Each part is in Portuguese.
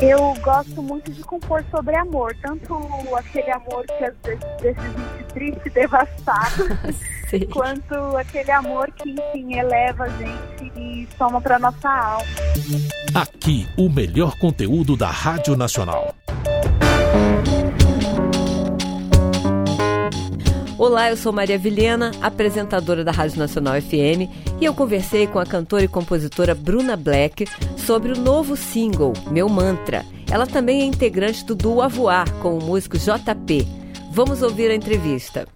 Eu gosto muito de compor sobre amor, tanto aquele amor que às vezes deixa a gente triste e devastado, quanto aquele amor que, enfim, eleva a gente e soma para nossa alma. Aqui, o melhor conteúdo da Rádio Nacional. Olá, eu sou Maria Vilhena, apresentadora da Rádio Nacional FM, e eu conversei com a cantora e compositora Bruna Black sobre o novo single, Meu Mantra. Ela também é integrante do duo A Voar com o músico JP. Vamos ouvir a entrevista.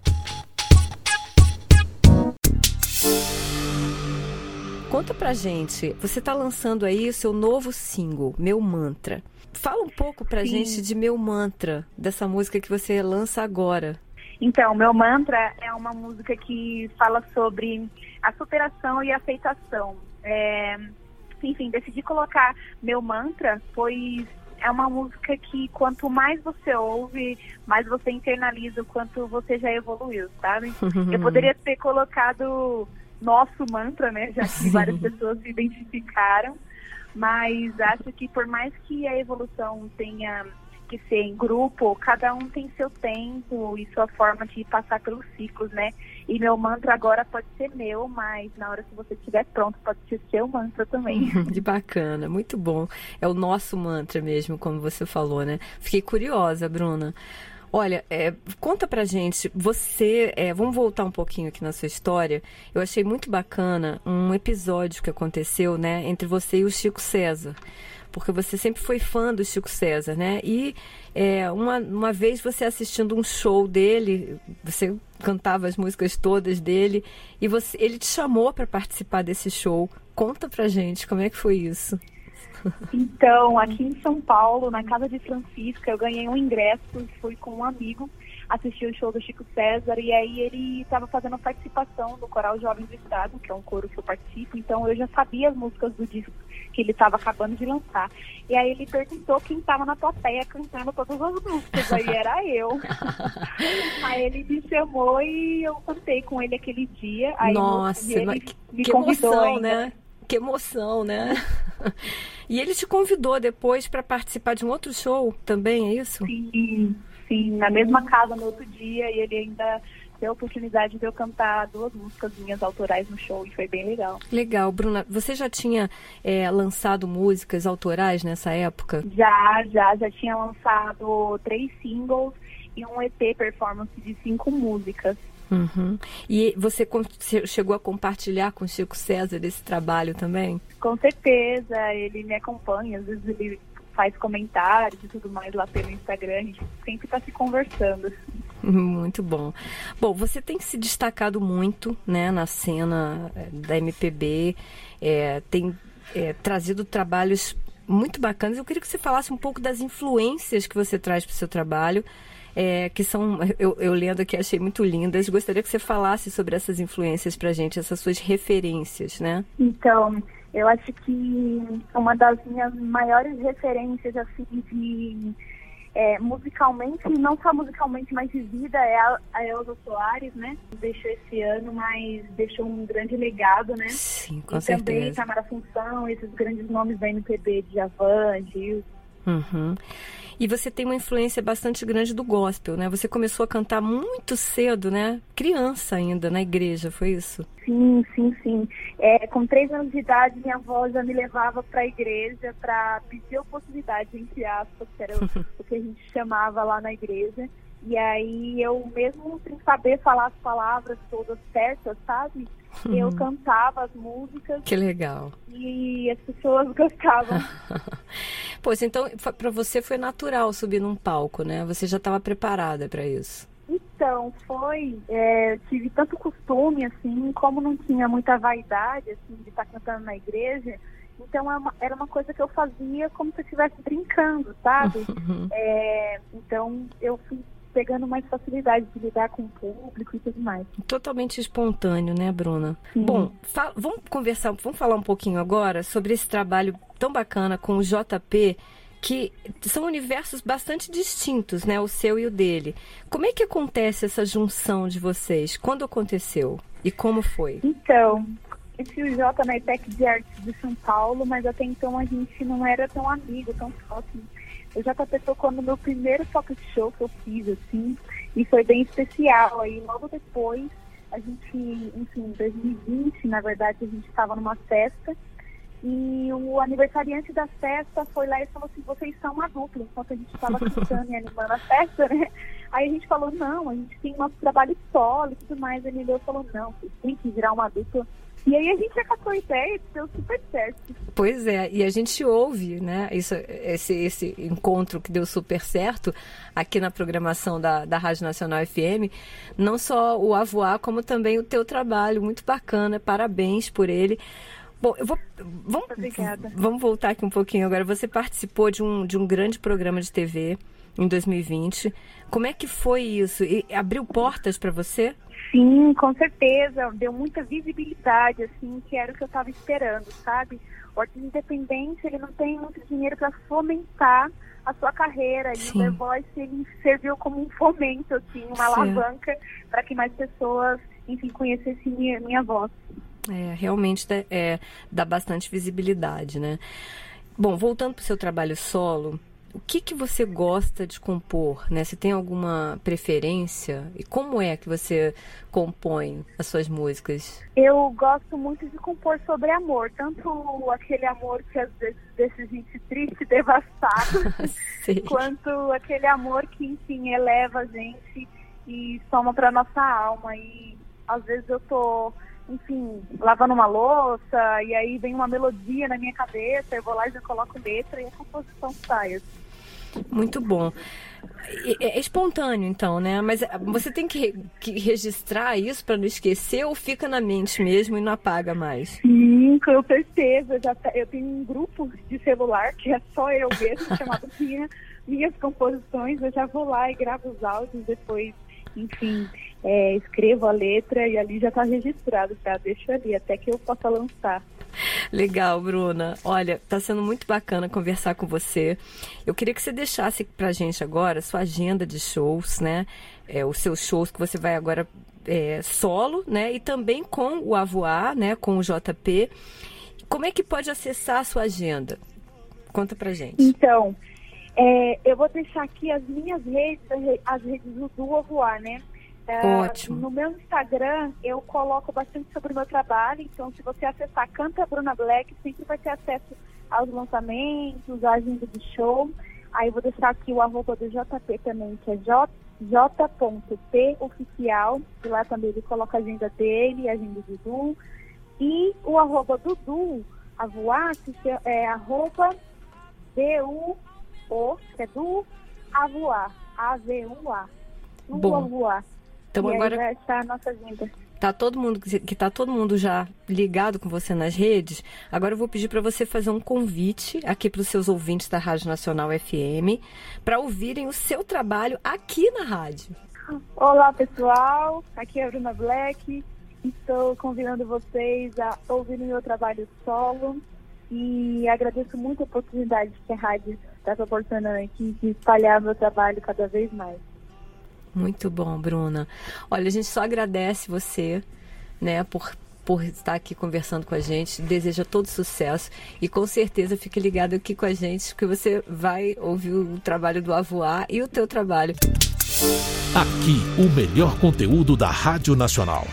Conta pra gente, você está lançando aí o seu novo single, Meu Mantra. Fala um pouco pra Sim. gente de Meu Mantra, dessa música que você lança agora. Então, meu mantra é uma música que fala sobre a superação e a aceitação. É, enfim, decidi colocar meu mantra, pois é uma música que quanto mais você ouve, mais você internaliza o quanto você já evoluiu, sabe? Eu poderia ter colocado nosso mantra, né? Já que várias pessoas se identificaram, mas acho que por mais que a evolução tenha que ser em grupo, cada um tem seu tempo e sua forma de passar pelos ciclos, né? E meu mantra agora pode ser meu, mas na hora que você estiver pronto, pode ser seu mantra também. De bacana, muito bom. É o nosso mantra mesmo, como você falou, né? Fiquei curiosa, Bruna. Olha, é, conta pra gente, você, é, vamos voltar um pouquinho aqui na sua história. Eu achei muito bacana um episódio que aconteceu, né, entre você e o Chico César porque você sempre foi fã do Chico César, né? E é, uma, uma vez você assistindo um show dele, você cantava as músicas todas dele e você, ele te chamou para participar desse show. Conta pra gente como é que foi isso. Então, aqui em São Paulo, na casa de Francisca, eu ganhei um ingresso, fui com um amigo assistir o show do Chico César e aí ele estava fazendo participação no Coral Jovem do Estado, que é um coro que eu participo, então eu já sabia as músicas do disco que ele estava acabando de lançar. E aí ele perguntou quem estava na plateia cantando todas as músicas, aí era eu. aí ele me chamou e eu cantei com ele aquele dia. Aí Nossa, ele que, me que emoção, ainda. né? Que emoção, né? e ele te convidou depois para participar de um outro show também, é isso? Sim, sim, na mesma casa no outro dia e ele ainda ter a oportunidade de eu cantar duas músicas minhas autorais no show e foi bem legal. Legal. Bruna, você já tinha é, lançado músicas autorais nessa época? Já, já. Já tinha lançado três singles e um EP performance de cinco músicas. Uhum. E você chegou a compartilhar com o Chico César esse trabalho também? Com certeza, ele me acompanha, às vezes ele faz comentários e tudo mais lá pelo Instagram, a gente sempre está se conversando. Muito bom. Bom, você tem se destacado muito né, na cena eh, da MPB, é, tem é, trazido trabalhos muito bacanas. Eu queria que você falasse um pouco das influências que você traz para o seu trabalho, é, que são, eu, eu, lendo aqui, achei muito lindas. Gostaria que você falasse sobre essas influências para gente, essas suas referências, né? Então, eu acho que uma das minhas maiores referências, assim, de é, musicalmente, não só musicalmente, mas de vida, é a, a Elza Soares, né? Deixou esse ano, mas deixou um grande legado, né? Sim, com e certeza. também Tamara Função, esses grandes nomes da MPB, de Javan, Gil. Uhum. E você tem uma influência bastante grande do gospel, né? Você começou a cantar muito cedo, né? Criança ainda, na igreja, foi isso? Sim, sim, sim. É, com três anos de idade, minha avó já me levava para a igreja para pedir oportunidade, entre aspas, que era o, que a gente chamava lá na igreja. E aí eu, mesmo sem saber falar as palavras todas certas, sabe? Eu uhum. cantava as músicas. Que legal. E as pessoas gostavam. pois então, para você foi natural subir num palco, né? Você já estava preparada para isso. Então, foi. É, tive tanto costume, assim, como não tinha muita vaidade, assim, de estar cantando na igreja. Então, é era uma coisa que eu fazia como se eu estivesse brincando, sabe? Uhum. É, então, eu fui pegando mais facilidade de lidar com o público e tudo mais. Totalmente espontâneo, né, Bruna? Sim. Bom, vamos conversar, vamos falar um pouquinho agora sobre esse trabalho tão bacana com o JP que são universos bastante distintos, né? O seu e o dele. Como é que acontece essa junção de vocês? Quando aconteceu? E como foi? Então, conheci o Jota na IPEC de Artes de São Paulo, mas até então a gente não era tão amigo, tão próximo. O JP tocou no meu primeiro pocket show que eu fiz, assim, e foi bem especial. Aí logo depois, a gente, enfim, em 2020, na verdade, a gente estava numa festa e o aniversariante da festa foi lá e falou assim, vocês são uma dupla, enquanto a gente estava cantando e animando a festa, né? Aí a gente falou, não, a gente tem nosso trabalho solo e tudo mais. Ele falou, não, têm que virar uma dupla. E aí a gente acatou a ideia e deu super certo. Pois é, e a gente ouve, né, isso, esse, esse encontro que deu super certo aqui na programação da, da Rádio Nacional FM, não só o Avoar, como também o teu trabalho, muito bacana, parabéns por ele. Bom, eu vou. Vamos, Obrigada. vamos voltar aqui um pouquinho agora. Você participou de um, de um grande programa de TV em 2020. Como é que foi isso? E abriu portas para você? Sim, com certeza. Deu muita visibilidade, assim, que era o que eu estava esperando, sabe? O artista independente, ele não tem muito dinheiro para fomentar a sua carreira. Sim. E o The Voice, ele serviu como um fomento, assim, uma Sim. alavanca para que mais pessoas, enfim, conhecessem minha, minha voz. É, realmente dá- é, dá bastante visibilidade, né? Bom, voltando para o seu trabalho solo, o que, que você gosta de compor, né? Você tem alguma preferência? E como é que você compõe as suas músicas? Eu gosto muito de compor sobre amor, tanto aquele amor que às vezes deixa a gente triste e devastado, quanto aquele amor que, enfim, eleva a gente e soma para nossa alma. E às vezes eu tô, enfim, lavando uma louça e aí vem uma melodia na minha cabeça, eu vou lá e já coloco letra e a composição sai. assim. Muito bom. É, é espontâneo, então, né? Mas é, você tem que, que registrar isso para não esquecer ou fica na mente mesmo e não apaga mais? Sim, com certeza. Já te- eu tenho um grupo de celular que é só eu mesmo, chamado Minha, Minhas Composições. Eu já vou lá e gravo os áudios, depois, enfim, é, escrevo a letra e ali já está registrado, já deixo ali, até que eu possa lançar. Legal, Bruna. Olha, tá sendo muito bacana conversar com você. Eu queria que você deixasse pra gente agora sua agenda de shows, né? É, os seus shows que você vai agora é, solo, né? E também com o Avoar, né? Com o JP. Como é que pode acessar a sua agenda? Conta pra gente. Então, é, eu vou deixar aqui as minhas redes, as redes do Duo Voar, né? É, Ótimo. No meu Instagram, eu coloco bastante sobre o meu trabalho, então se você acessar Canta Bruna Black, sempre vai ter acesso aos lançamentos, à agenda de show. Aí eu vou deixar aqui o arroba do JP também, que é J, j.p oficial, e lá também ele coloca a agenda dele, a agenda do Du. E o arroba do Du, a voar, que se- é arroba D-U-O, que é do Avoar, A-V-U-A. Do. Então e agora aí estar a nossa agenda. tá todo mundo que tá todo mundo já ligado com você nas redes. Agora eu vou pedir para você fazer um convite aqui para os seus ouvintes da Rádio Nacional FM para ouvirem o seu trabalho aqui na rádio. Olá, pessoal. Aqui é a Bruna Black. Estou convidando vocês a ouvirem meu trabalho solo e agradeço muito a oportunidade que a rádio está proporcionando aqui de espalhar meu trabalho cada vez mais. Muito bom, Bruna. Olha, a gente só agradece você, né, por por estar aqui conversando com a gente, deseja todo sucesso e com certeza fique ligado aqui com a gente que você vai ouvir o trabalho do Avoar e o teu trabalho. Aqui, o melhor conteúdo da Rádio Nacional.